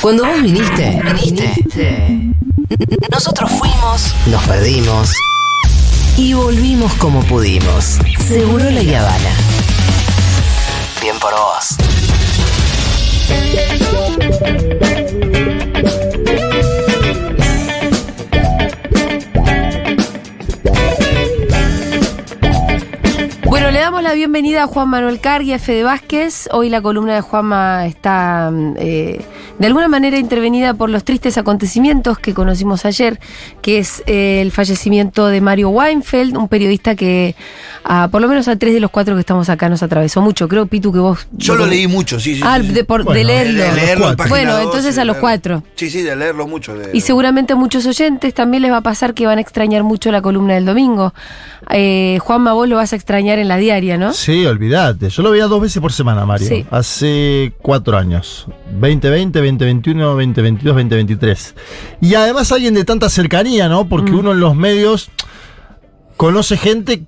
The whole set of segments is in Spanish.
Cuando vos viniste, viniste. Nosotros fuimos, nos perdimos y volvimos como pudimos. Seguro la Habana. Bien por vos. Bueno, le damos la bienvenida a Juan Manuel Cargui, a Fede Vázquez. Hoy la columna de Juanma está eh, de alguna manera intervenida por los tristes acontecimientos que conocimos ayer, que es eh, el fallecimiento de Mario Weinfeld, un periodista que a, por lo menos a tres de los cuatro que estamos acá nos atravesó mucho. Creo, Pitu, que vos... Yo lo leí mucho, sí, sí. Ah, sí, sí. de, por- de leerlo. De leerlo Bueno, 12, entonces a los cuatro. Sí, sí, de leerlo mucho. de- Y seguramente a muchos oyentes también les va a pasar que van a extrañar mucho la columna del domingo. Eh, Juanma, vos lo vas a extrañar en la diaria, ¿no? Sí, olvídate. Yo lo veía dos veces por semana, Mario. Sí. Hace cuatro años. 2020, 2021, 2022, 2023. Y además alguien de tanta cercanía, ¿no? Porque Mm. uno en los medios conoce gente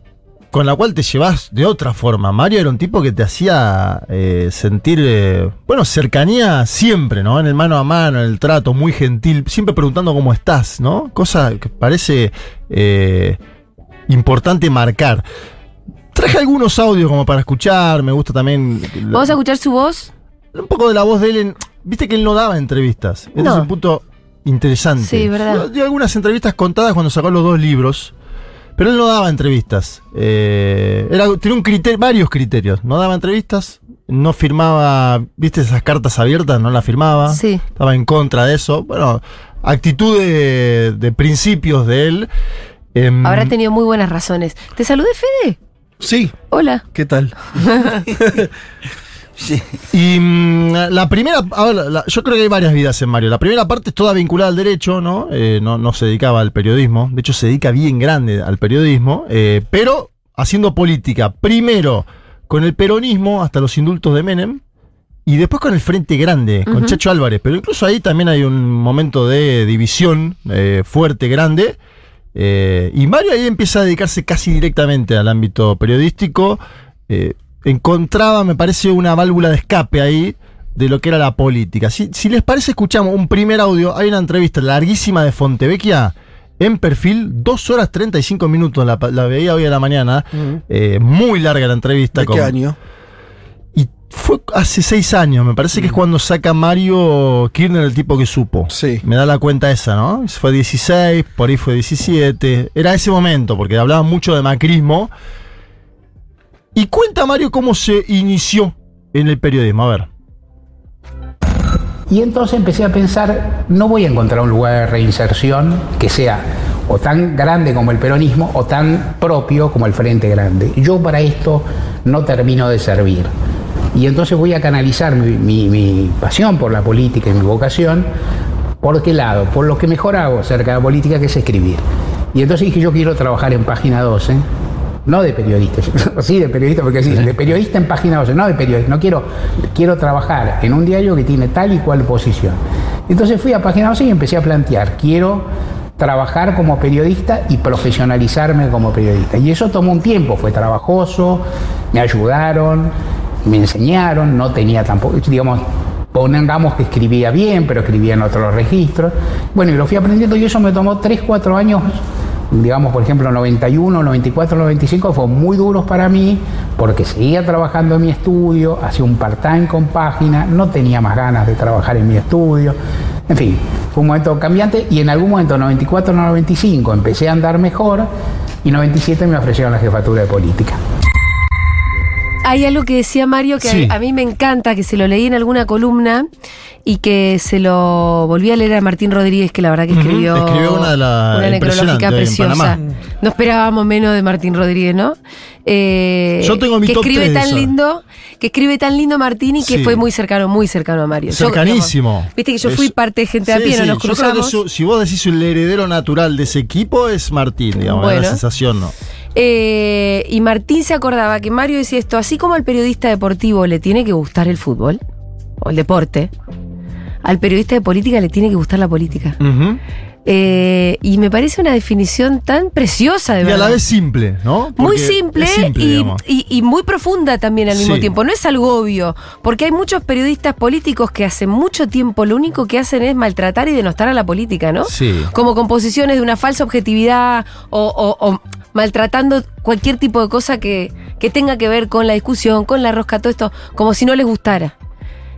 con la cual te llevas de otra forma. Mario era un tipo que te hacía eh, sentir, eh, bueno, cercanía siempre, ¿no? En el mano a mano, en el trato, muy gentil, siempre preguntando cómo estás, ¿no? Cosa que parece eh, importante marcar. Traje algunos audios como para escuchar, me gusta también. Vamos a escuchar su voz. Un poco de la voz de él. en- Viste que él no daba entrevistas. Este No. es un punto interesante. Sí, verdad. Dio algunas entrevistas contadas cuando sacó los dos libros. Pero él no daba entrevistas. Eh, era, tenía un criterio, varios criterios. No daba entrevistas, no firmaba, viste esas cartas abiertas, no las firmaba. Sí. Estaba en contra de eso. Bueno, actitud de, de principios de él. Em, Habrá tenido muy buenas razones. ¿Te saludé, Fede? Sí, Hola. ¿qué tal? Sí. Y mm, la primera, ver, la- yo creo que hay varias vidas en Mario. La primera parte es toda vinculada al derecho, ¿no? Eh, no, no se dedicaba al periodismo. De hecho, se dedica bien grande al periodismo, eh, pero haciendo política. Primero con el peronismo hasta los indultos de Menem. Y después con el Frente Grande, con Ujú. Chacho Álvarez. Pero incluso ahí también hay un momento de división eh, fuerte, grande. Eh, y Mario ahí empieza a dedicarse casi directamente al ámbito periodístico. Eh, encontraba, me parece, una válvula de escape ahí de lo que era la política. Si, si les parece, escuchamos un primer audio. Hay una entrevista larguísima de Fontevecchia en perfil, 2 horas 35 minutos. La, la veía hoy a la mañana. Eh, muy larga la entrevista. ¿De con- qué año? Y fue hace seis años, me parece que es cuando saca Mario Kirchner el tipo que supo. Sí. Me da la cuenta esa, ¿no? Fue 16, por ahí fue 17. Era ese momento, porque hablaba mucho de macrismo. Y cuenta Mario cómo se inició en el periodismo. A ver. Y entonces empecé a pensar, no voy a encontrar un lugar de reinserción que sea o tan grande como el peronismo o tan propio como el Frente Grande. Yo para esto no termino de servir. Y entonces voy a canalizar mi, pasión por la política y mi vocación. ¿Por qué lado? Por lo que mejor hago acerca de la política, que es escribir. Y entonces dije, yo quiero trabajar en Página 12, no de periodista, sí de periodista, porque sí, de periodista en Página 12, no de periodista, no quiero, quiero trabajar en un diario que tiene tal y cual posición. Entonces fui a Página 12 y empecé a plantear, quiero trabajar como periodista y profesionalizarme como periodista. Y eso tomó un tiempo, fue trabajoso, me ayudaron, me enseñaron, no tenía tampoco, digamos, pongamos que escribía bien, pero escribía en otros registros. Bueno, y lo fui aprendiendo y eso me tomó 3, 4 años, digamos, por ejemplo, 91, 94, 95, fueron muy duros para mí porque seguía trabajando en mi estudio, hacía un part-time con página, no tenía más ganas de trabajar en mi estudio. En fin, fue un momento cambiante y en algún momento, 94, 95, empecé a andar mejor y 97 me ofrecieron la jefatura de política. Hay algo que decía Mario que Sí. a, a mí me encanta, que se lo leí en alguna columna y que se lo volví a leer a Martín Rodríguez, que la verdad que escribió, Escribió una de las una necrológica preciosa. No esperábamos menos de Martín Rodríguez, ¿no? Eh, Yo tengo mi que top escribe tan esa. lindo, que escribe tan lindo Martín y que Sí. fue muy cercano, muy cercano a Mario. Yo, Cercanísimo. digamos, Viste que yo Es- fui parte de gente a Sí, pie, no nos yo creo que cruzamos. su- si vos decís el heredero natural de ese equipo es Martín, digamos, Bueno. la sensación, ¿no? Eh, y Martín se acordaba que Mario decía esto, así como al periodista deportivo le tiene que gustar el fútbol, o el deporte, al periodista de política le tiene que gustar la política. Eh, y me parece una definición tan preciosa de Y a verdad. la vez simple, ¿no? Muy simple, y, digamos. y- y muy profunda también al mismo Sí. tiempo. No es algo obvio, porque hay muchos periodistas políticos que hace mucho tiempo lo único que hacen es maltratar y denostar a la política, ¿no? Sí. Como composiciones de una falsa objetividad o, o- o maltratando cualquier tipo de cosa que, que tenga que ver con la discusión, con la rosca, todo esto, como si no les gustara.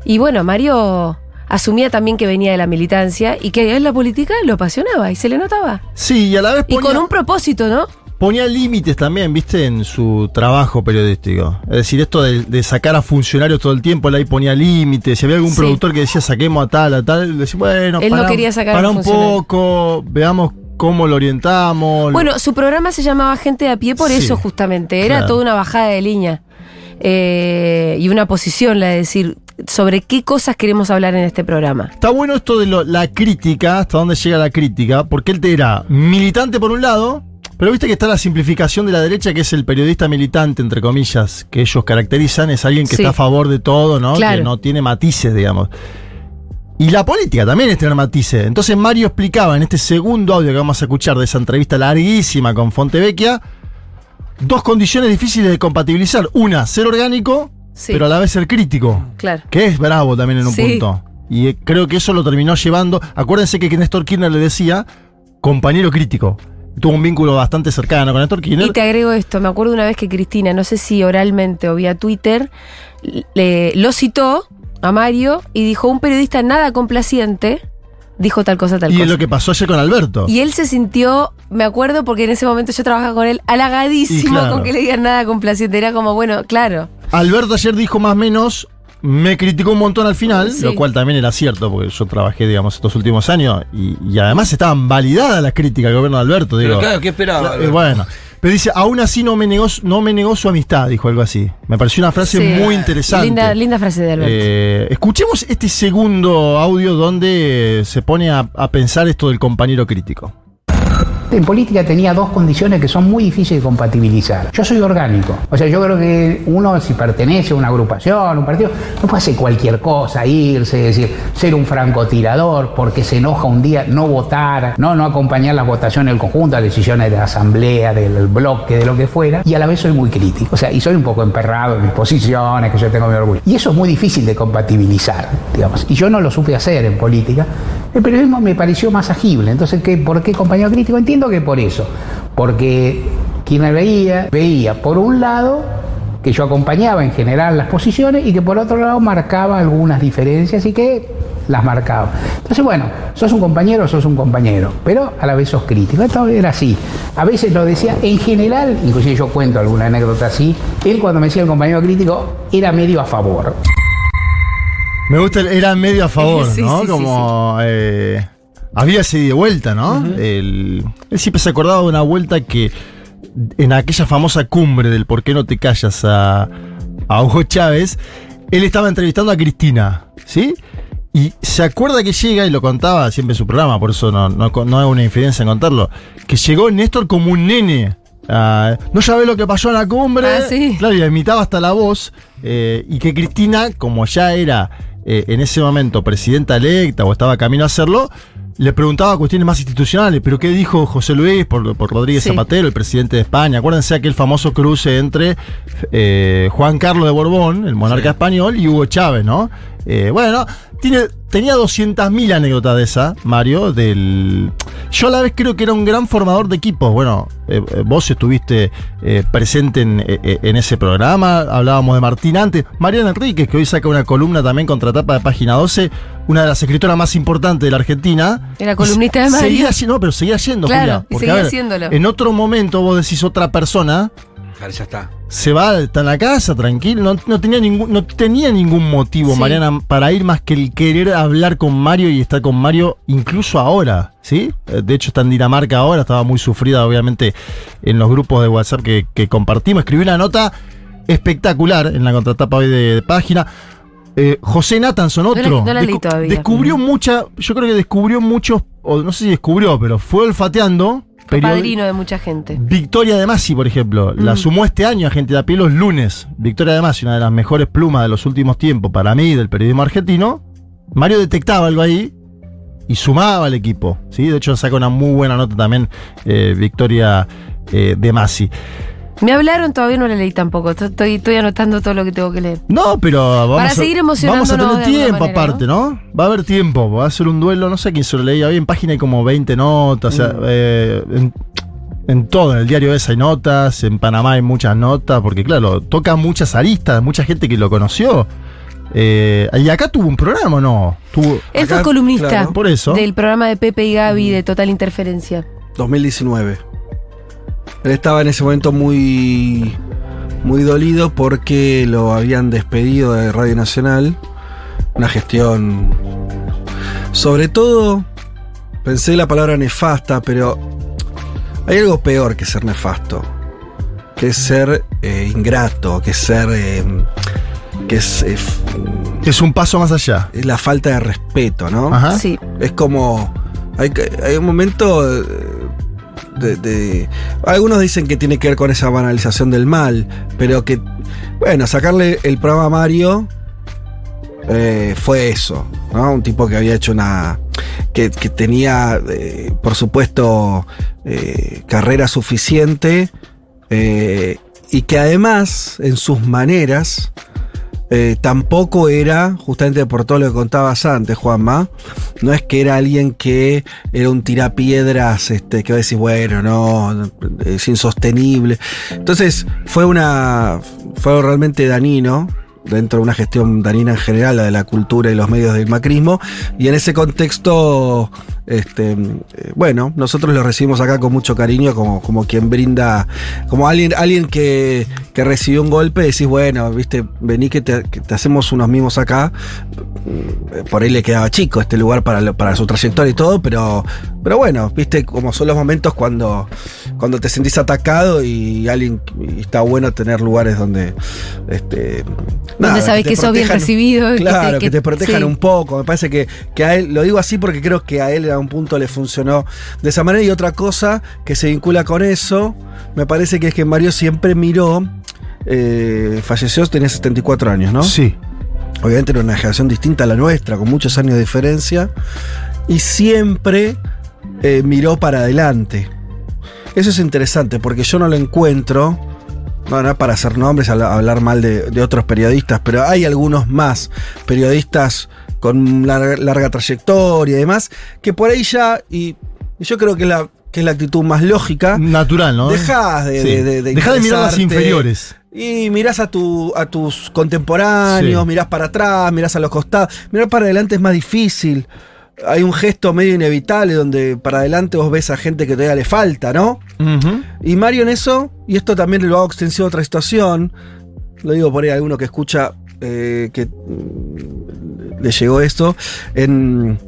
Y bueno, Mario asumía también que venía de la militancia y que a él la política lo apasionaba y se le notaba. Sí, y a la vez Y ponía, con un propósito, ¿no? ponía límites también, viste, en su trabajo periodístico. Es decir, esto de, de sacar a funcionarios todo el tiempo, él ahí ponía límites. Si había algún Sí. productor que decía saquemos a tal, a tal, decía, bueno, Él no pará- quería sacar a pará un un poco, veamos cómo lo orientamos. Bueno, su programa se llamaba Gente de a pie por Sí, eso justamente. Era claro. toda una bajada de línea. Eh, y una posición, la de decir, sobre qué cosas queremos hablar en este programa. Está bueno esto de lo- la crítica, hasta dónde llega la crítica, porque él te era militante por un lado, pero viste que está la simplificación de la derecha, que es el periodista militante, entre comillas, que ellos caracterizan, es alguien que Sí. está a favor de todo, ¿no? Claro. Que no tiene matices, digamos. Y la política también es tener matices. Entonces Mario explicaba en este segundo audio que vamos a escuchar de esa entrevista larguísima con Fontevecchia, dos condiciones difíciles de compatibilizar. Una, ser orgánico, Sí. pero a la vez ser crítico. Claro. Que es bravo también en un Sí. punto. Y eh, creo que eso lo terminó llevando. Acuérdense que Néstor Kirchner le decía compañero crítico. Tuvo un vínculo bastante cercano con Néstor Kirchner. Y te agrego esto, me acuerdo una vez que Cristina, no sé si oralmente o vía Twitter, le- lo citó a Mario y dijo, un periodista nada complaciente dijo tal cosa, tal Y cosa. es lo que pasó ayer con Alberto. Y él se sintió, me acuerdo porque en ese momento yo trabajaba con él, halagadísimo Y claro. con que le digan nada complaciente. Era como, bueno, claro. Alberto ayer dijo más o menos, me criticó un montón al final, Sí. lo cual también era cierto, porque yo trabajé, digamos, estos últimos años, y, y además estaban validadas las críticas al gobierno de Alberto. Pero digo. claro, ¿qué esperaba? Eh, bueno, pero dice, aún así no me negó, no me negó su amistad, dijo algo así. Me pareció una frase Sí. muy interesante. Linda, linda frase de Alberto. Eh, escuchemos este segundo audio donde se pone a, a pensar esto del compañero crítico. En política tenía dos condiciones que son muy difíciles de compatibilizar. Yo soy orgánico. O sea, yo creo que uno si pertenece a una agrupación, un partido, no puede hacer cualquier cosa, irse, decir, ser un francotirador porque se enoja un día, no votar, no, no acompañar las votaciones del conjunto, las decisiones de la asamblea, del bloque, de lo que fuera. Y a la vez soy muy crítico. O sea, y soy un poco emperrado en mis posiciones, que yo tengo mi orgullo. Y eso es muy difícil de compatibilizar, digamos. Y yo no lo supe hacer en política. El periodismo me pareció más agible. Entonces, ¿qué, ¿por qué compañero crítico? Entiendo que por eso. Porque quien me veía, veía por un lado que yo acompañaba en general las posiciones y que por otro lado marcaba algunas diferencias y que las marcaba. Entonces, bueno, sos un compañero, sos un compañero, pero a la vez sos crítico. Esto era así. A veces lo decía, en general, inclusive yo cuento alguna anécdota así, él cuando me decía el compañero crítico era medio a favor. Me gusta, el- era medio a favor, Sí, ¿no? sí, sí, Como eh, había ese y vuelta, ¿no? El- él siempre se acordaba de una vuelta que en aquella famosa cumbre del por qué no te callas a, a Hugo Chávez, él estaba entrevistando a Cristina, ¿sí? Y se acuerda que llega, y lo contaba siempre en su programa, por eso no, no, no hago una infidencia en contarlo, que llegó Néstor como un nene. Ah, no sabe lo que pasó en la cumbre. Ah, sí. Claro, y imitaba hasta la voz. eh, y que Cristina, como ya era eh, en ese momento presidenta electa o estaba camino a hacerlo, le preguntaba cuestiones más institucionales. Pero ¿qué dijo José Luis por, por Rodríguez Sí. Zapatero, el presidente de España? Acuérdense aquel famoso cruce entre eh, Juan Carlos de Borbón, el monarca español, y Hugo Chávez, ¿no? Eh, bueno, tiene, tenía 200.000 anécdotas de esa, Mario, del... Yo a la vez creo que era un gran formador de equipos. Bueno, eh, eh, vos estuviste eh, presente en, en ese programa, hablábamos de Martín antes. Mariana Enríquez, que hoy saca una columna también contra tapa de página 12, una de las escritoras más importantes de la Argentina. Era columnista de Mario. Seguía siendo, no, pero seguía yendo, Claro, Julia. y seguía ver, haciéndolo. En otro momento vos decís otra persona, Claro, ya está. se va, está en la casa, tranquilo, no, no tenía ningún, no tenía ningún motivo, Sí. Mariana, para ir más que el querer hablar con Mario y estar con Mario incluso ahora, ¿sí? Eh, De hecho está en Dinamarca ahora, estaba muy sufrida obviamente en los grupos de WhatsApp que, que compartimos. Escribí una nota espectacular en la contratapa hoy de, de página. Eh, José Natanson, la- otro, no la leí descu- todavía. descubrió mucha, yo creo que descubrió muchos, o no sé si descubrió, pero fue olfateando. Padrino de mucha gente. Victoria de Masi, por ejemplo, la Mm. sumó este año a Gente de a pie los lunes. Victoria de Masi, una de las mejores plumas de los últimos tiempos para mí del periodismo argentino, Mario detectaba algo ahí y sumaba al equipo. ¿sí? De hecho, saca una muy buena nota también eh, Victoria eh, de Masi. Me hablaron, todavía no la leí tampoco. Estoy, estoy anotando todo lo que tengo que leer. No, pero vamos Para a, seguir Vamos a tener tiempo manera, aparte, ¿no? Va a haber tiempo, va a ser un duelo, no sé quién se lo leía. Hoy en página hay como 20 notas, o sea, eh, en, en todo, en el diario esa hay notas, en Panamá hay muchas notas, porque claro, toca muchas aristas, mucha gente que lo conoció. Eh, y acá tuvo un programa, ¿no? Tuvo, Él fue columnista claro. Por eso. del programa de Pepe y Gaby de Total Interferencia. 2019. Él estaba en ese momento muy, muy dolido porque lo habían despedido de Radio Nacional. Una gestión. Sobre todo, pensé la palabra nefasta, pero hay algo peor que ser nefasto. Que es ser eh, ingrato, que es ser. eh, que es, eh, es un paso más allá. es la falta de respeto, ¿no? Ajá. Sí. Es como. Hay, hay un momento. De, algunos dicen que tiene que ver con esa banalización del mal, pero que. Bueno, sacarle el programa a Mario. eh, fue eso. Un tipo que había hecho una. que, tenía, eh, por supuesto, eh, carrera suficiente. y que además, en sus maneras. Eh, tampoco era, justamente por todo lo que contabas antes, Juanma, no es que era alguien que era un tirapiedras, este, que va a decir, bueno, no, es insostenible. Entonces, fue una. fue realmente danino. Dentro de una gestión danina en general, la de la cultura y los medios del macrismo. Y en ese contexto, este, eh, bueno, nosotros lo recibimos acá con mucho cariño, como, como quien brinda, como alguien, alguien que, que recibió un golpe, decís, bueno, viste, vení que te, que te hacemos unos mimos acá. Eh, Por ahí le quedaba chico este lugar para, para su trayectoria y todo, pero, pero bueno, viste, como son los momentos cuando, cuando te sentís atacado y alguien y está bueno tener lugares donde este Donde te que sos bien recibido que Claro, te- que, que- te protejan sí. un poco. Me parece que, que a él, lo digo así porque creo que a él a un punto le funcionó de esa manera. Y otra cosa que se vincula con eso, me parece que es que Mario siempre miró. eh, falleció, tenía 74 años, ¿no? Sí. Obviamente era una generación distinta a la nuestra, con muchos años de diferencia. Y siempre eh, miró para adelante. Eso es interesante porque yo no lo encuentro. No, no para hacer nombres, habla- hablar mal de, de otros periodistas, pero hay algunos más periodistas con larga, larga trayectoria y demás, que por ahí ya, y, yo creo que, la, que es la actitud más lógica, Natural, ¿no? dejás de, Sí. de, de- de mirar las inferiores. Y mirás a, tu, a tus contemporáneos, Sí. mirás para atrás, mirás a los costados. Mirar para adelante es más difícil. Hay un gesto medio inevitable donde para adelante vos ves a gente que todavía le falta, ¿no? Y Mario en eso, y esto también lo hago extensivo a otra situación, lo digo por ahí a alguno que escucha eh, que le llegó esto, en,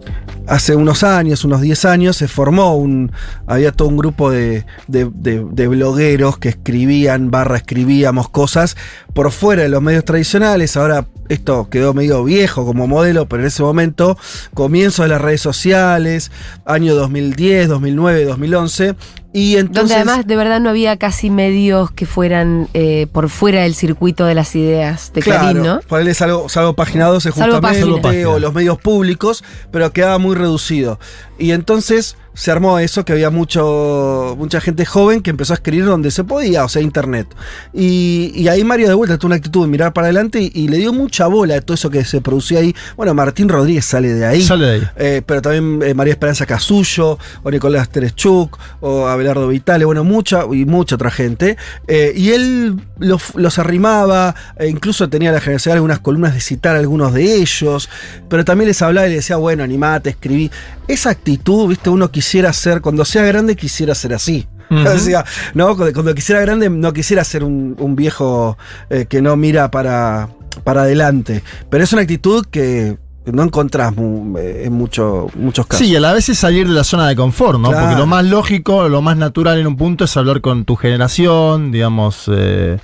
hace unos años, unos 10 años, se formó un, había todo un grupo de, de- de- de blogueros que escribían, barra escribíamos cosas por fuera de los medios tradicionales, ahora esto quedó medio viejo como modelo, pero en ese momento, comienzo de las redes sociales, año 2010, 2009, 2011, y entonces... Donde además de verdad no había casi medios que fueran eh, por fuera del circuito de las ideas de Clarín, ¿no? Salvo, salvo página 12 Salvo justamente, página. o los medios públicos, pero quedaba muy reducido. Y entonces se armó eso, que había mucho, mucha gente joven que empezó a escribir donde se podía, o sea, internet. Y, y ahí Mario de vuelta tuvo una actitud de mirar para adelante y, y le dio mucha bola a todo eso que se producía ahí. Bueno, Martín Rodríguez sale de ahí. Sale de ahí. Eh, pero también eh, María Esperanza Casullo, o Nicolás Terechuk, o Abelardo Vitale, bueno, mucha y mucha otra gente. Eh, y él los, los arrimaba, e incluso tenía la generosidad de algunas columnas de citar a algunos de ellos, pero también les hablaba y les decía, bueno, animate, escribí. Esa actitud, viste, uno quisiera ser, cuando sea grande quisiera ser así. Ujú. O sea, no, cuando, cuando quisiera grande no quisiera ser un, un viejo eh, que no mira para, para adelante. Pero es una actitud que no encontrás mu- eh, en mucho- muchos casos. Sí, a la vez es salir de la zona de confort, ¿no? Claro. Porque lo más lógico, lo más natural en un punto es hablar con tu generación, digamos. eh,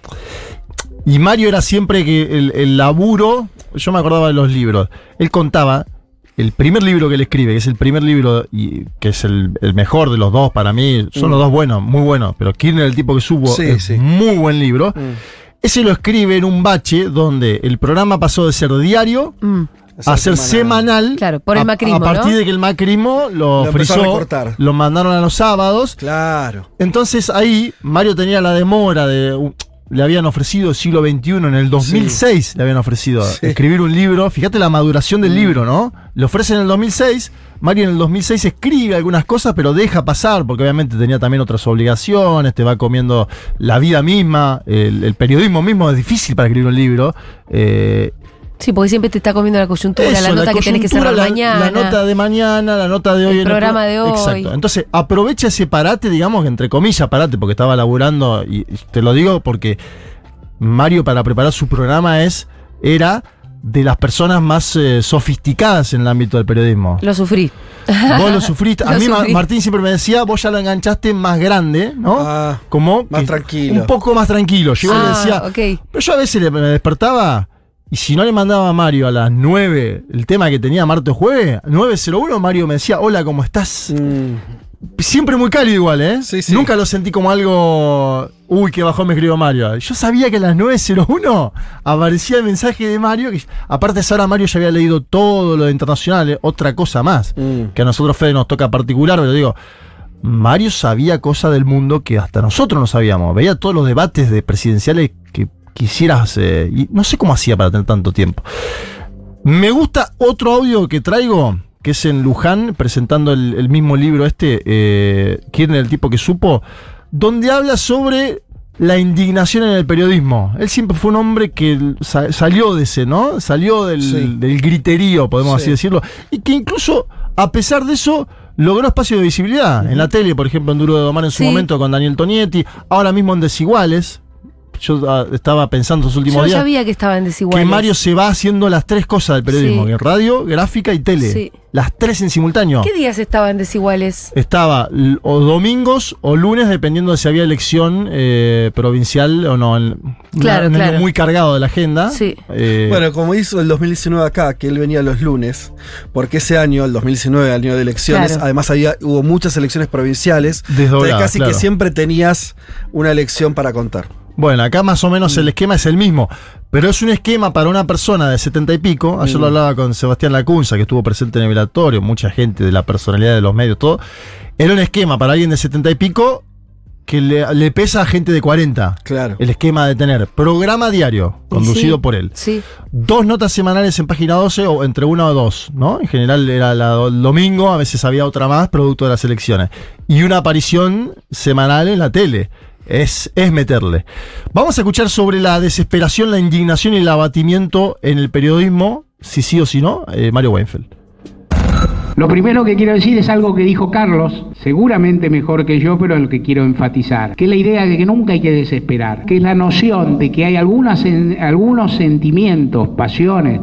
y Mario era siempre que el, el laburo, yo me acordaba de los libros, él contaba, el primer libro que él escribe, que es el primer libro y que es el, el mejor de los dos para mí, son Mm. los dos buenos, muy buenos, pero Kirchner, el tipo que subo, Sí, es sí. muy buen libro. Mm. Ese lo escribe en un bache donde el programa pasó de ser diario Mm. A ser semanal. Claro, por el a- macrismo, A, partir ¿no? de que el macrismo lo, Lo empezó a frizó, recortar. lo mandaron a los sábados. Claro. Entonces ahí Mario tenía la demora de. Le habían ofrecido siglo XXI, en el 2006 le habían ofrecido Sí. escribir un libro. Fíjate la maduración del libro, ¿no? Le ofrecen en el 2006. Mario en el 2006 escribe algunas cosas, pero deja pasar, porque obviamente tenía también otras obligaciones, te va comiendo la vida misma, el, el periodismo mismo es difícil para escribir un libro. eh, Sí, porque siempre te está comiendo la coyuntura, la eso, nota que tenés que cerrar la, mañana. La nota de mañana, la nota de hoy. El en programa de hoy. Exacto. Entonces, aprovecha ese parate, digamos, entre comillas, parate, porque estaba laburando, y te lo digo porque Mario para preparar su programa es, era de las personas más eh, sofisticadas en el ámbito del periodismo. Lo sufrí. Vos lo sufriste. A Lo mí sufrí. Martín siempre me decía, vos ya lo enganchaste más grande, ¿no? Ah, Como más tranquilo. Un poco más tranquilo. Yo le Ah, decía, ok. pero yo a veces le- me despertaba y si no le mandaba a Mario a las 9 el tema que tenía martes jueves, 9.01, Mario me decía, hola, ¿cómo estás? Mm, Siempre muy cálido igual, ¿eh? Sí, sí. Nunca lo sentí como algo, uy, que bajó me escribió Mario. Yo sabía que a las 9.01 aparecía el mensaje de Mario, que aparte de esa hora Mario ya había leído todo lo de internacional, ¿eh? otra cosa más, mm. que a nosotros Fede nos toca particular, pero digo, Mario sabía cosas del mundo que hasta nosotros no sabíamos. Veía todos los debates de presidenciales que quisieras. eh, y no sé cómo hacía para tener tanto tiempo. Me gusta otro audio que traigo, que es en Luján, presentando el, el mismo libro este, eh, ¿Quién era el tipo que supo? Donde habla sobre la indignación en el periodismo. Él siempre fue un hombre que sa- salió de ese, ¿no? Salió del, Sí. del griterío, podemos Sí. así decirlo. Y que incluso, a pesar de eso, logró espacio de visibilidad. En la tele, por ejemplo, en Duro de Domar en su Sí. momento con Daniel Tonietti. Ahora mismo en Desiguales. Yo ah, estaba pensando los Yo últimos días sabía que estaban desiguales. que Mario se va haciendo las tres cosas del periodismo, Sí. radio, gráfica y tele. Sí. Las tres en simultáneo. ¿Qué días estaban desiguales? Estaba o domingos o lunes, dependiendo de si había elección eh, provincial o no. El- Claro, un claro. muy cargado de la agenda. Sí. Eh, Bueno, como hizo el 2019 acá, que él venía los lunes, porque ese año, el 2019, año de elecciones, Claro. además había, hubo muchas elecciones provinciales, Desdoblada, entonces casi claro. que siempre tenías una elección para contar. Bueno, acá más o menos Mm. el esquema es el mismo, pero es un esquema para una persona de 70 y pico. Ayer Mm. lo hablaba con Sebastián Lacunza, que estuvo presente en el velatorio, mucha gente de la personalidad de los medios, todo. Era un esquema para alguien de 70 y pico que le, le pesa a gente de 40. Claro. El esquema de tener programa diario, conducido Sí, por él. Sí. Dos notas semanales en página 12 o entre una o dos, ¿no? En general era la- el domingo, a veces había otra más, producto de las elecciones. Y una aparición semanal en la tele. Es, es meterle. Vamos a escuchar sobre la desesperación, la indignación y el abatimiento en el periodismo, si sí o si no, eh, Mario Weinfeld. Lo primero que quiero decir es algo que dijo Carlos, seguramente mejor que yo, pero en lo que quiero enfatizar, que es la idea de que nunca hay que desesperar, que es la noción de que hay algunas, algunos sentimientos, pasiones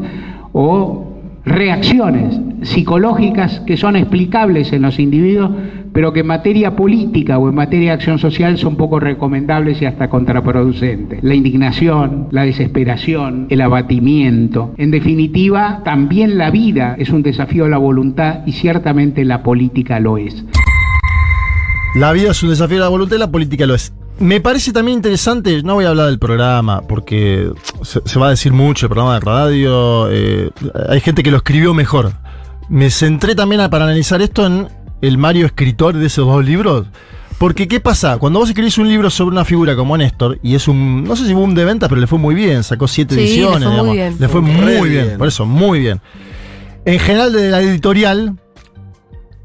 o reacciones psicológicas que son explicables en los individuos, pero que en materia política o en materia de acción social son poco recomendables y hasta contraproducentes. La indignación, la desesperación, el abatimiento. En definitiva, también la vida es un desafío a la voluntad y ciertamente la política lo es. La vida es un desafío de la voluntad y la política lo es. Me parece también interesante, no voy a hablar del programa, porque se, se va a decir mucho el programa de radio, eh, hay gente que lo escribió mejor. Me centré también a- para analizar esto en el Mario escritor de esos dos libros. Porque, ¿qué pasa? Cuando vos escribís un libro sobre una figura como Néstor, y es un, no sé si boom de ventas, pero le fue muy bien, sacó siete Sí, le fue ediciones, muy digamos. bien. Le fue muy bien, bien. por eso, muy bien. En general, de la editorial,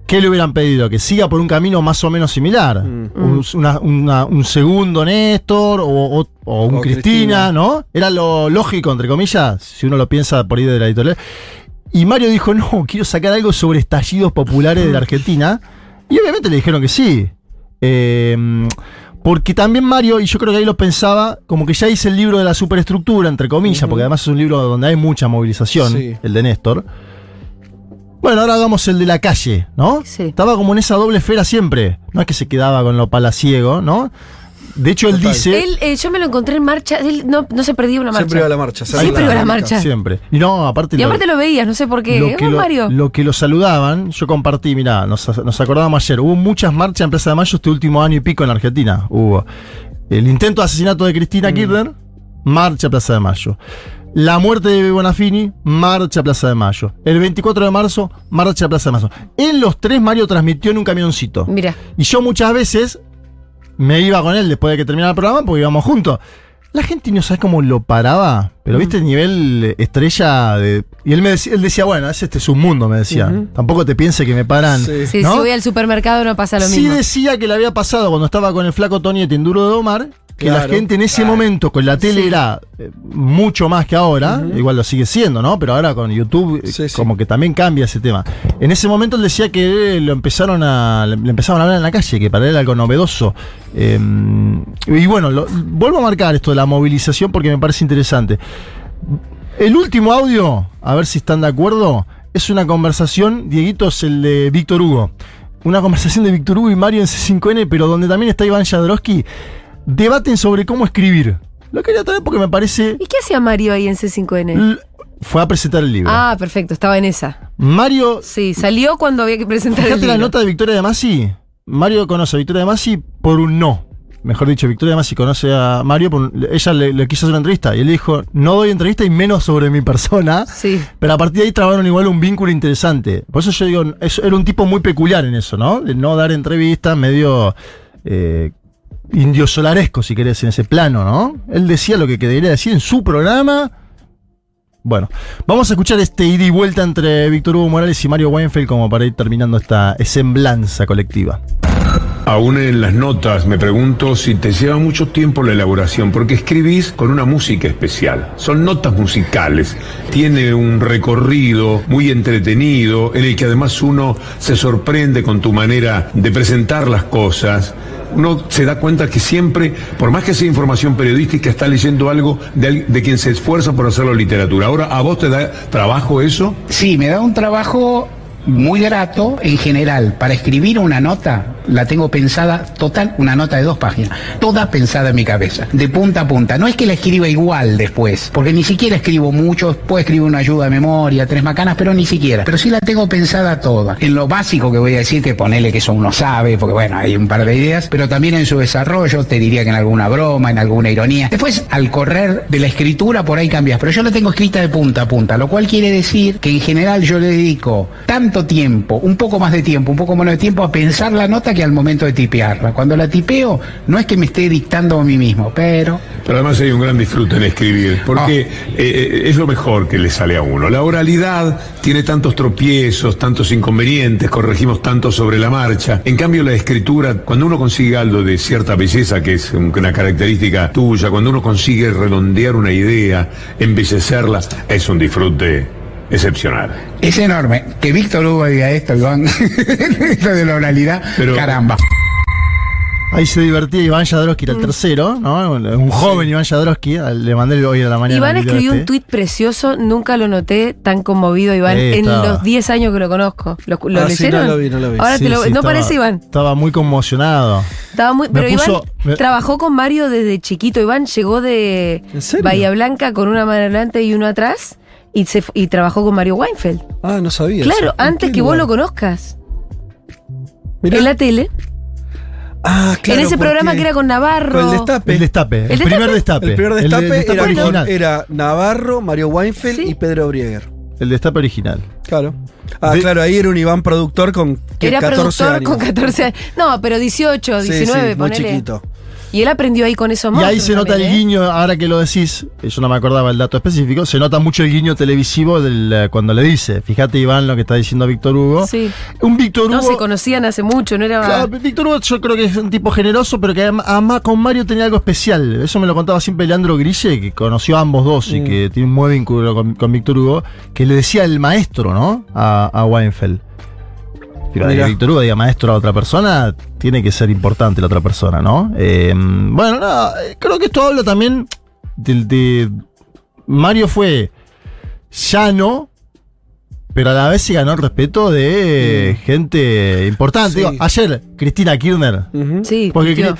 ¿qué le hubieran pedido? Que siga por un camino más o menos similar. Mm. Un, una- una- un segundo Néstor o, o- o un O Cristina, Cristina. ¿no? Era lo lógico, entre comillas, si uno lo piensa por ahí de la editorial. Y Mario dijo, no, quiero sacar algo sobre estallidos populares de la Argentina. Y obviamente le dijeron que sí. Eh, porque también Mario, y yo creo que ahí lo pensaba, como que ya hice el libro de la superestructura, entre comillas, porque además es un libro donde hay mucha movilización, Sí. el de Néstor. Bueno, ahora hagamos el de la calle, ¿no? Sí. Estaba como en esa doble esfera siempre. No es que se quedaba con lo palaciego, ¿no? De hecho, él Total. dice. Él, eh, yo me lo encontré en marcha, él no, no se perdía una marcha. Siempre iba a la marcha. Siempre iba a la marcha. Siempre. Y no, aparte. Y lo- aparte lo veías, no sé por qué. lo ¿Eh, que lo, Mario? lo que lo saludaban, yo compartí, mirá, nos, nos acordábamos ayer, hubo muchas marchas en Plaza de Mayo este último año y pico en Argentina. Hubo el intento de asesinato de Cristina Mm. Kirchner, marcha Plaza de Mayo. La muerte de Bonafini, marcha Plaza de Mayo. El 24 de marzo, marcha Plaza de Mayo. En los tres Mario transmitió en un camioncito. Mira. Y yo muchas veces me iba con él después de que terminara el programa porque íbamos juntos. La gente no sabe cómo lo paraba, pero viste el nivel estrella de. Y él me decía, él decía, bueno, es este es un mundo, me decía. Tampoco te piense que me paran. Sí. Sí, ¿no? si voy al supermercado no pasa lo Sí mismo. decía que le había pasado cuando estaba con el flaco Tony de Enduro de Omar, que la gente en ese momento con la tele Sí. era eh, mucho más que ahora, igual lo sigue siendo, ¿no? Pero ahora con YouTube eh, sí. como que también cambia ese tema. En ese momento él decía que lo empezaron a le le empezaron a hablar en la calle, que para él era algo novedoso. Eh, y bueno, lo- vuelvo a marcar esto de la movilización porque me parece interesante. El último audio, a ver si están de acuerdo, es una conversación, Dieguito, es el de Víctor Hugo. Una conversación de Víctor Hugo y Mario en C5N, pero donde también está Iván Jadrowski. Debaten sobre cómo escribir. Lo quería traer porque me parece. ¿Y qué hacía Mario ahí en C5N? l- Fue a presentar el libro. Ah, perfecto, estaba en esa. Mario. Sí, salió cuando había que presentar el Fíjate la libro. nota de Victoria de Masi. Mario conoce a Victoria de Masi por un no. Mejor dicho, Victoria de Masi conoce a Mario. Por un- ella le, le quiso hacer una entrevista y él le dijo: No doy entrevista y menos sobre mi persona. Sí. Pero a partir de ahí trabaron igual un vínculo interesante. Por eso yo digo, eso era un tipo muy peculiar en eso, ¿no? De no dar entrevistas, medio eh, indio solaresco, si querés, en ese plano, ¿no? Él decía lo que debería decir en su programa. Bueno, vamos a escuchar este ida y vuelta entre Víctor Hugo Morales y Mario Weinfeld como para ir terminando esta semblanza colectiva. Aún en las notas me pregunto si te lleva mucho tiempo la elaboración, porque escribís con una música especial. Son notas musicales. Tiene un recorrido muy entretenido, en el que además uno se sorprende con tu manera de presentar las cosas. Uno se da cuenta que siempre, por más que sea información periodística, está leyendo algo de, quien se esfuerza por hacerlo literatura. Ahora, ¿a vos te da trabajo eso? Sí, me da un trabajo muy grato en general. Para escribir una nota, la tengo pensada total, una nota de dos páginas, toda pensada en mi cabeza, de punta a punta. No es que la escriba igual después, porque ni siquiera escribo mucho, puedo escribir una ayuda de memoria, tres macanas, pero ni siquiera. Pero sí la tengo pensada toda. En lo básico que voy a decir, que ponele que eso uno sabe, porque bueno, hay un par de ideas, pero también en su desarrollo, te diría que en alguna broma, en alguna ironía. Después, al correr de la escritura, por ahí cambias, pero yo la tengo escrita de punta a punta, lo cual quiere decir que en general yo le dedico tanto tiempo, un poco más de tiempo, un poco menos de tiempo a pensar la nota que al momento de tipearla. Cuando la tipeo, no es que me esté dictando a mí mismo, pero Pero además hay un gran disfrute en escribir, porque eh, eh, es lo mejor que le sale a uno. La oralidad tiene tantos tropiezos, tantos inconvenientes, corregimos tanto sobre la marcha. En cambio, la escritura, cuando uno consigue algo de cierta belleza, que es un- una característica tuya, cuando uno consigue redondear una idea, embellecerla, es un disfrute excepcional. es enorme. Que Víctor Hugo diga esto, Iván, esto de la oralidad, Pero- caramba. Ahí se divertía Iván Jadrowski, Mm. era el tercero, ¿no? Un joven Iván Jadrowski, le mandé hoy a la mañana. Iván el escribió un este. tuit precioso, nunca lo noté tan conmovido, Iván, en los 10 años que lo conozco. ¿Lo, lo Ah, sí, leyeron? no lo vi, no lo vi. Ahora Sí, te lo, sí, ¿No estaba- parece Iván? Estaba muy conmocionado. Estaba muy, pero puso- Iván me- trabajó con Mario desde chiquito. Iván llegó de. Bahía Blanca con una mano adelante y uno atrás y, se, y trabajó con Mario Weinfeld. Ah, no sabía. Claro, eso. ¿En antes que vos lo conozcas. Mirá. En la tele. Ah, claro, en ese programa que era con Navarro. Con el destape. El destape, el, ¿El primer destape? destape. El primer de- destape, destape era, original. era Navarro, Mario Weinfeld Sí. y Pedro Brieger. El destape original. Claro. Ah, De- claro, ahí era un Iván productor con que Era 14 productor años. con 14 años. No, pero 18, Sí, 19, sí, muy ponele. chiquito. Y él aprendió ahí con esos Y ahí monstruos se nota también, el ¿eh? guiño, ahora que lo decís, eh, yo no me acordaba el dato específico, se nota mucho el guiño televisivo del, eh, cuando le dice, fíjate Iván lo que está diciendo Víctor Hugo. Sí. Un Víctor Hugo... No se conocían hace mucho, no era. Claro, Víctor Hugo yo creo que es un tipo generoso, pero que adem- además con Mario tenía algo especial. Eso me lo contaba siempre Leandro Grille, que conoció a ambos dos y que tiene un buen vínculo con, con Víctor Hugo, que le decía el maestro, ¿no? A, a Weinfeld. Pero Mirá. que Víctor Hugo diga maestro a otra persona, tiene que ser importante la otra persona, ¿no? Eh, bueno, creo que esto habla también del de. Mario fue llano, pero a la vez se ganó el respeto de gente importante. Sí. Digo, ayer, Cristina Kirchner. Sí, Porque tío.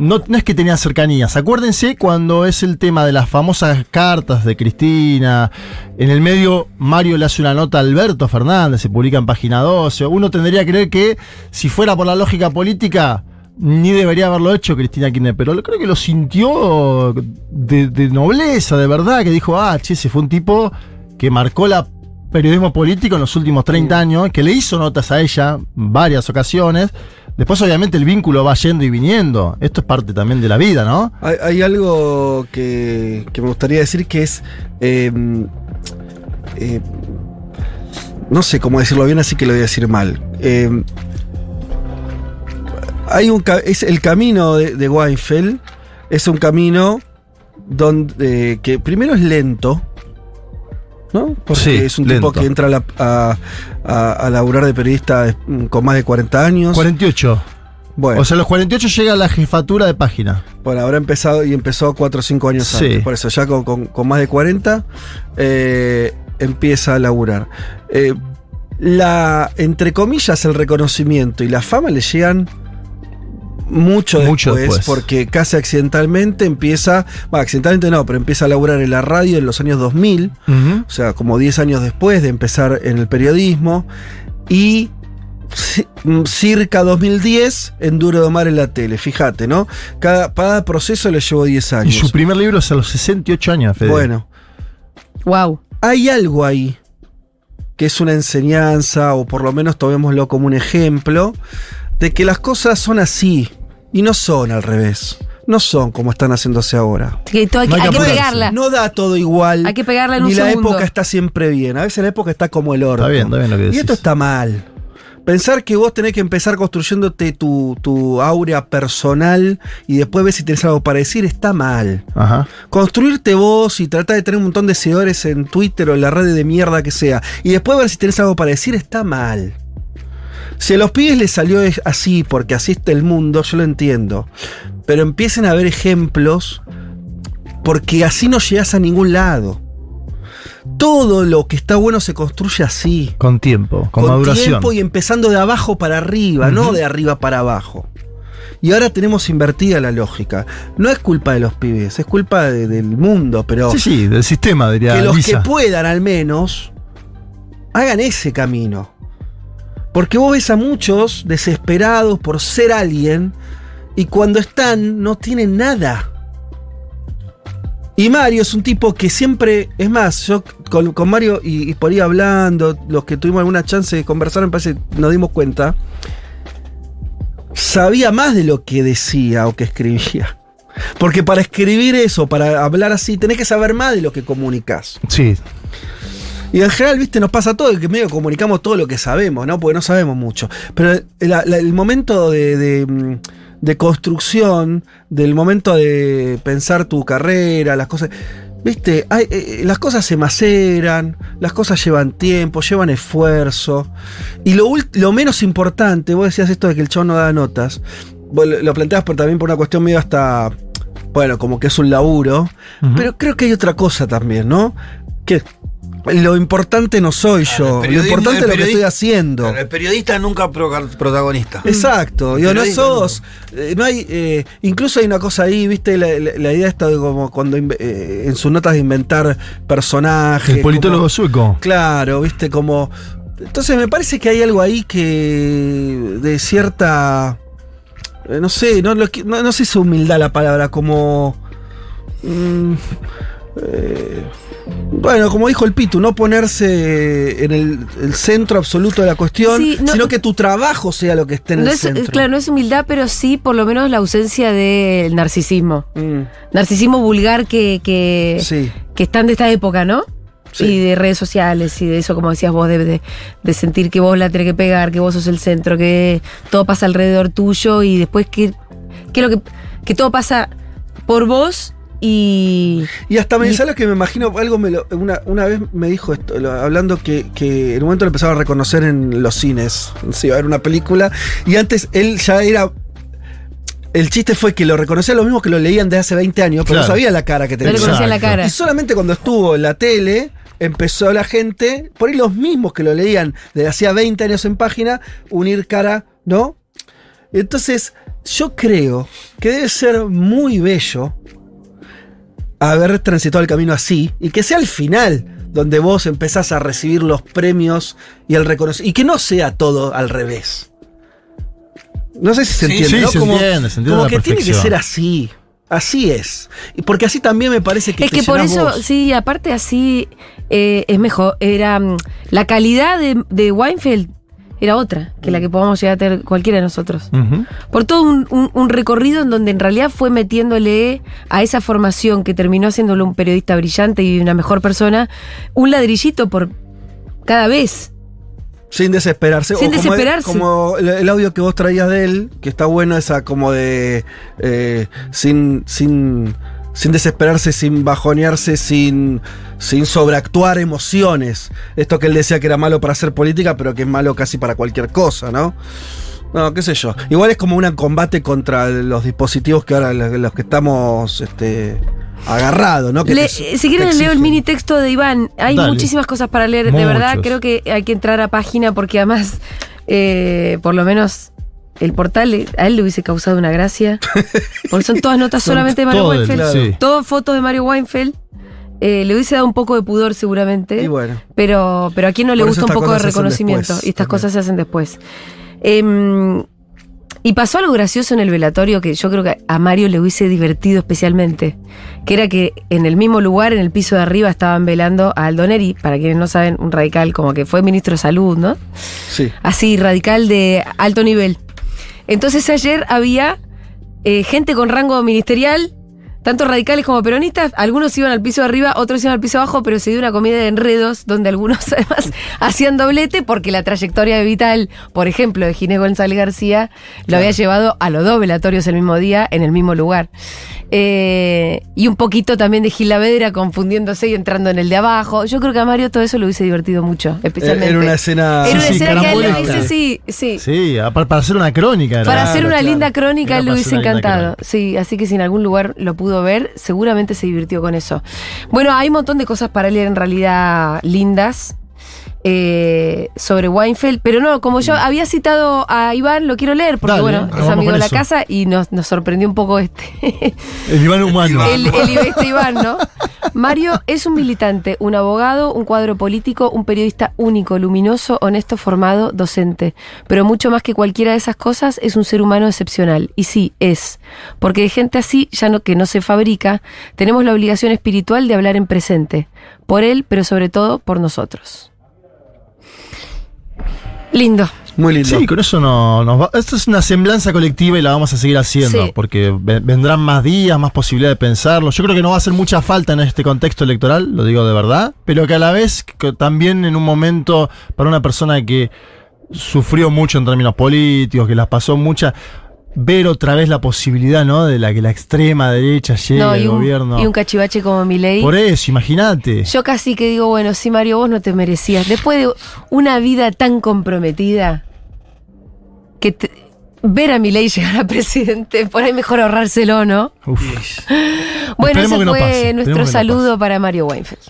No, no es que tenía cercanías. Acuérdense cuando es el tema de las famosas cartas de Cristina. En el medio, Mario le hace una nota a Alberto Fernández, se publica en página 12. Uno tendría que creer que si fuera por la lógica política, ni debería haberlo hecho Cristina Kirchner, pero creo que lo sintió de, de nobleza, de verdad, que dijo, ah, che, ese fue un tipo que marcó la periodismo político en los últimos 30 años, que le hizo notas a ella en varias ocasiones. Después, obviamente, el vínculo va yendo y viniendo. Esto es parte también de la vida, ¿no? Hay, hay algo que, que me gustaría decir que es. eh, eh, no sé cómo decirlo bien, así que lo voy a decir mal. Eh, hay un es el camino de, de Weinfeld es un camino donde que primero es lento, ¿no? Porque Sí, es un lento. tipo que entra a, la- a, a- a laburar de periodista mm, con más de 40 años. 48. bueno, O sea, a los 48 llega a la jefatura de página. bueno, habrá empezado y empezó 4 o 5 años Sí. antes. Por eso, ya con, con- con más de 40 eh, empieza a laburar. Eh, la, entre comillas, el reconocimiento y la fama le llegan mucho, Mucho después, después. porque casi accidentalmente empieza, bueno, accidentalmente no, pero empieza a laburar en la radio en los años 2000, o sea, como 10 años después de empezar en el periodismo, y mm, circa 2010 en Duro de Mar en la tele, fíjate, ¿no? Cada, cada proceso le llevó 10 Y años. su primer libro es a los 68 años, Fede. bueno, Wow. hay algo ahí que es una enseñanza, o por lo menos tomémoslo como un ejemplo, de que las cosas son así y no son al revés. No son como están haciéndose ahora. Que todo hay, No que- hay hay que que apurarse. pegarla. No da todo igual. Hay que pegarla en Ni un la segundo. época está siempre bien. A veces la época está como el orto. Está bien, está bien lo que Y decís. esto está mal. Pensar que vos tenés que empezar construyéndote tu, tu áurea personal y después ver si tenés algo para decir está mal. Ajá. Construirte vos y tratar de tener un montón de seguidores en Twitter o en la red de mierda que sea. Y después ver si tenés algo para decir está mal. Si a los pibes les salió así porque así está el mundo, yo lo entiendo. Pero empiecen a ver ejemplos porque así no llegas a ningún lado. Todo lo que está bueno se construye así. Con tiempo, con, Con maduración. tiempo y empezando de abajo para arriba, no de arriba para abajo. Y ahora tenemos invertida la lógica. No es culpa de los pibes, es culpa de- del mundo, pero Sí, sí, del sistema, diría que los Lisa. que puedan al menos hagan ese camino. Porque vos ves a muchos desesperados por ser alguien y cuando están no tienen nada. Y Mario es un tipo que siempre, es más, yo con, Mario y, por ahí hablando, los que tuvimos alguna chance de conversar, me parece nos dimos cuenta, sabía más de lo que decía o que escribía. Porque para escribir eso, para hablar así, tenés que saber más de lo que comunicas. Sí, Y en general, viste, nos pasa todo, que medio comunicamos todo lo que sabemos, ¿no? Porque no sabemos mucho. Pero la- la- el momento de, de, mm, de construcción, del momento de pensar tu carrera, las cosas. Viste, Hay, eh, las cosas se maceran, las cosas llevan tiempo, llevan esfuerzo. Y lo, lo menos importante, vos decías esto de que el chavo no da notas, vos lo, planteas por, también por una cuestión medio hasta, bueno, como que es un laburo, pero creo que hay otra cosa también, ¿no? Que lo importante no soy yo, lo importante es lo que estoy haciendo. Claro, el periodista nunca pro- protagonista. Exacto, El digo, no sos, eh, no hay, eh, incluso hay una cosa ahí, viste, la, la- la idea esta de como cuando eh, en sus notas de inventar personajes. el politólogo como- sueco. Claro, viste, como. Entonces me parece que hay algo ahí que. de cierta. eh, No sé, no, no, no sé si es humildad la palabra, como. mm, eh, bueno, como dijo el Pitu, no ponerse en el, el centro absoluto de la cuestión, Sí, no- sino que tu trabajo sea lo que esté en No el es, centro. claro, no es humildad, pero sí por lo menos la ausencia del narcisismo. Mm, Narcisismo vulgar que, que, sí. que están de esta época, ¿no? Sí. Y de redes sociales y de eso, como decías vos, de, de- de sentir que vos la tenés que pegar, que vos sos el centro, que todo pasa alrededor tuyo y después que, que lo que, que todo pasa por vos y... Y hasta me Y- ¿sabes lo que me imagino? Algo me lo- una, una vez me dijo esto, lo- hablando que, que en un momento lo empezaba a reconocer en los cines. Se iba a ver una película. Y antes él ya era. El chiste fue que lo reconocía lo mismo que lo leían de hace 20 años, pero Claro. no sabía la cara que No tenía. conocía la cara. Y solamente cuando estuvo en la tele, empezó la gente, por ahí los mismos que lo leían desde hacía 20 años en página, unir cara, ¿no? Entonces, yo creo que debe ser muy bello haber transitado el camino así y que sea el final donde vos empezás a recibir los premios y el reconocimiento y que no sea todo al revés. No sé si se Sí, entiende, sí, ¿no? se como entiende, se entiende como que tiene que ser así. Así es. Y porque así también me parece que Es que por eso, vos. sí, aparte así eh, es mejor. Era mm, la calidad de, de Weinfeld era otra que la que podamos llegar a tener cualquiera de nosotros. Por todo un, un- un recorrido en donde en realidad fue metiéndole a esa formación que terminó haciéndolo un periodista brillante y una mejor persona, un ladrillito por cada vez. Sin desesperarse. Sin o desesperarse. Como, el, el audio que vos traías de él, que está bueno, esa como de. eh, sin, sin, sin desesperarse, sin bajonearse, sin, sin sobreactuar emociones. Esto que él decía que era malo para hacer política, pero que es malo casi para cualquier cosa, ¿no? No, qué sé yo. Igual es como un combate contra los dispositivos que ahora los, que estamos este, agarrados, ¿no? Que Le- te- si quieren leo el mini texto de Iván. Hay Dale. muchísimas cosas para leer, de verdad. Creo que hay que entrar a página porque además, eh, por lo menos, el portal eh, a él le hubiese causado una gracia. Porque son todas notas Son solamente de Mario todo Weinfeld. Todas fotos de Mario Weinfeld. Eh, le hubiese dado un poco de pudor seguramente. Y bueno. Pero, pero a quien no le gusta un poco de reconocimiento. después y estas también. cosas se hacen después. Em, y pasó algo gracioso en el velatorio que yo creo que a Mario le hubiese divertido especialmente. Que era que en el mismo lugar, en el piso de arriba, estaban velando a Aldo Neri, para quienes no saben, un radical como que fue ministro de salud, ¿no? Sí. Así, radical de alto nivel. Entonces ayer había eh, gente con rango ministerial, tanto radicales como peronistas. Algunos iban al piso de arriba, otros iban al piso de abajo, pero se dio una comida de enredos donde algunos además hacían doblete porque la trayectoria de Vital, por ejemplo, de Ginés González García, lo había llevado a los dos velatorios el mismo día, en el mismo lugar. Eh, y un poquito también de Gil Lavedra confundiéndose y entrando en el de abajo. Yo creo que a Mario todo eso lo hubiese divertido mucho, especialmente. Era una escena. Era una Sí, escena que él hubiese, sí, sí. Sí, para hacer una crónica. era. Para hacer una claro. linda crónica, él para hubiese encantado. Sí, así que si en algún lugar lo pudo ver, seguramente se divirtió con eso. Bueno, hay un montón de cosas para leer en realidad lindas. eh, sobre Weinfeld, pero no, como yo había citado a Iván, lo quiero leer porque Dale, bueno, es amigo de la eso. casa y nos, nos sorprendió un poco este El Iván humano. el, el este Iván, ¿no? Mario es un militante, un abogado, un cuadro político, un periodista único, luminoso, honesto, formado, docente. Pero mucho más que cualquiera de esas cosas, es un ser humano excepcional. Y sí, es. Porque de gente así, ya no que no se fabrica, tenemos la obligación espiritual de hablar en presente. Por él, pero sobre todo por nosotros. Lindo. Muy lindo. Sí, con eso no, nos va. Esto es una semblanza colectiva y la vamos a seguir haciendo, Sí. porque ve- vendrán más días, más posibilidad de pensarlo. Yo creo que no va a hacer mucha falta en este contexto electoral, lo digo de verdad, pero que a la vez que también en un momento para una persona que sufrió mucho en términos políticos, que las pasó muchas, ver otra vez la posibilidad, ¿no? De la que la extrema derecha llegue No, al un, gobierno. y un cachivache como Milei. Por eso, imagínate. Yo casi que digo, bueno, sí, Mario, vos no te merecías. Después de una vida tan comprometida, que te- ver a Milei llegar a presidente, por ahí mejor ahorrárselo, ¿no? Uf. Bueno, Esperemos ese no fue esperemos nuestro no saludo para Mario Weinfeld.